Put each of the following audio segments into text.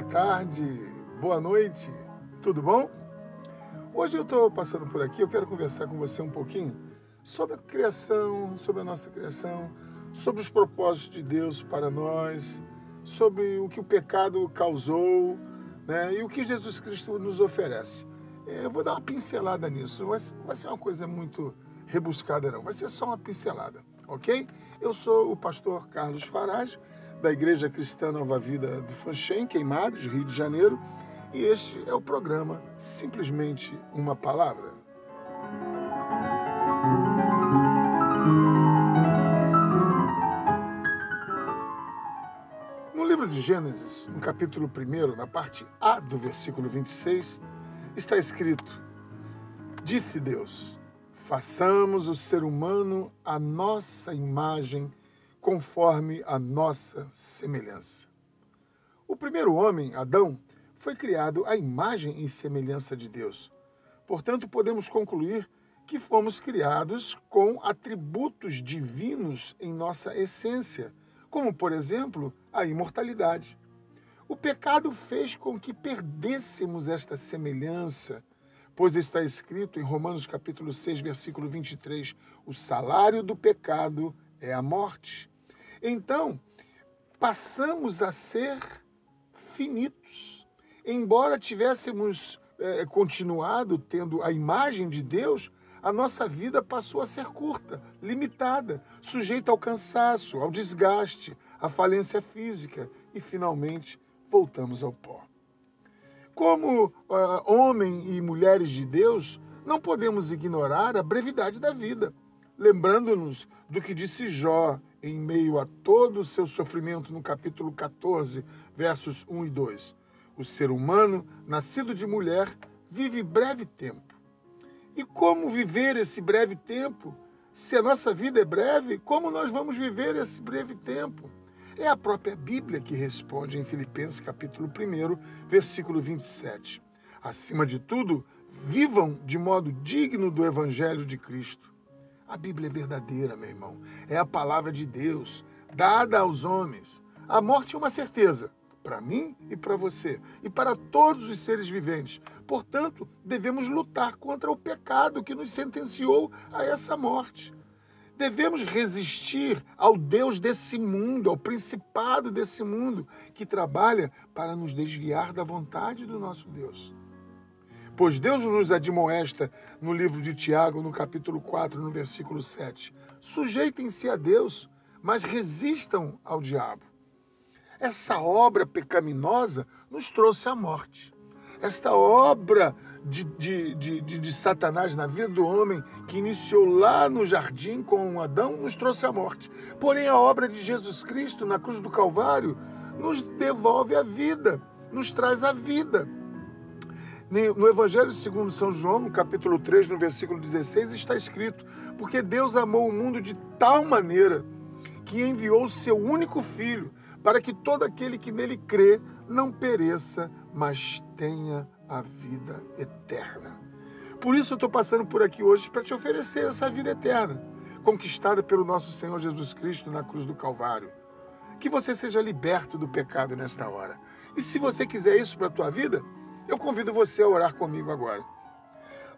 boa tarde, boa noite, tudo bom? Hoje eu estou passando por aqui, eu quero conversar com você um pouquinho sobre a criação, sobre a nossa criação, sobre os propósitos de Deus para nós, sobre o que o pecado causou né, e o que Jesus Cristo nos oferece. É, eu vou dar uma pincelada nisso, vai, vai ser uma coisa muito rebuscada não, vai ser só uma pincelada, ok? Eu sou o pastor Carlos Farage, da Igreja Cristã Nova Vida do Fanchen, Queimados, Rio de Janeiro, e este é o programa Simplesmente uma Palavra. No livro de Gênesis, no capítulo 1, na parte A do versículo 26, está escrito: Disse Deus: Façamos o ser humano à nossa imagem conforme a nossa semelhança. O primeiro homem, Adão, foi criado à imagem e semelhança de Deus. Portanto, podemos concluir que fomos criados com atributos divinos em nossa essência, como, por exemplo, a imortalidade. O pecado fez com que perdêssemos esta semelhança, pois está escrito em Romanos capítulo 6, versículo 23, o salário do pecado é a morte. Então, passamos a ser finitos. Embora tivéssemos é, continuado tendo a imagem de Deus, a nossa vida passou a ser curta, limitada, sujeita ao cansaço, ao desgaste, à falência física e, finalmente, voltamos ao pó. Como uh, homem e mulheres de Deus, não podemos ignorar a brevidade da vida, lembrando-nos do que disse Jó em meio a todo o seu sofrimento, no capítulo 14, versos 1 e 2. O ser humano, nascido de mulher, vive breve tempo. E como viver esse breve tempo? Se a nossa vida é breve, como nós vamos viver esse breve tempo? É a própria Bíblia que responde em Filipenses capítulo 1, versículo 27. Acima de tudo, vivam de modo digno do evangelho de Cristo a Bíblia é verdadeira, meu irmão. É a palavra de Deus, dada aos homens. A morte é uma certeza, para mim e para você, e para todos os seres viventes. Portanto, devemos lutar contra o pecado que nos sentenciou a essa morte. Devemos resistir ao Deus desse mundo, ao principado desse mundo, que trabalha para nos desviar da vontade do nosso Deus. Pois Deus nos admoesta no livro de Tiago, no capítulo 4, no versículo 7. Sujeitem-se a Deus, mas resistam ao diabo. Essa obra pecaminosa nos trouxe a morte. Esta obra de, de, de, de, Satanás na vida do homem, que iniciou lá no jardim com Adão, nos trouxe a morte. Porém, a obra de Jesus Cristo na cruz do Calvário nos devolve a vida, nos traz a vida. No Evangelho segundo São João, no capítulo 3, no versículo 16, está escrito: Porque Deus amou o mundo de tal maneira que enviou o seu único filho, para que todo aquele que nele crê não pereça, mas tenha a vida eterna. Por isso eu estou passando por aqui hoje para te oferecer essa vida eterna, conquistada pelo nosso Senhor Jesus Cristo na cruz do Calvário. Que você seja liberto do pecado nesta hora. E se você quiser isso para a tua vida, eu convido você a orar comigo agora.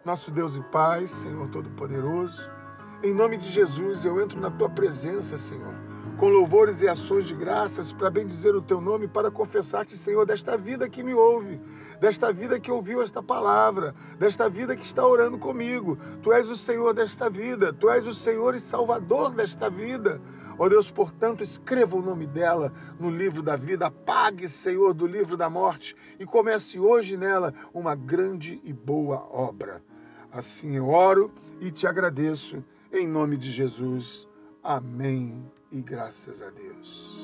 Nosso Deus e Pai, Senhor Todo-Poderoso, em nome de Jesus eu entro na tua presença, Senhor, com louvores e ações de graças para bendizer o teu nome, para confessar-te, Senhor, desta vida que me ouve, desta vida que ouviu esta palavra, desta vida que está orando comigo. Tu és o Senhor desta vida, tu és o Senhor e Salvador desta vida. Ó oh Deus, portanto, escreva o nome dela no livro da vida, apague, Senhor, do livro da morte e comece hoje nela uma grande e boa obra. Assim eu oro e te agradeço, em nome de Jesus. Amém e graças a Deus.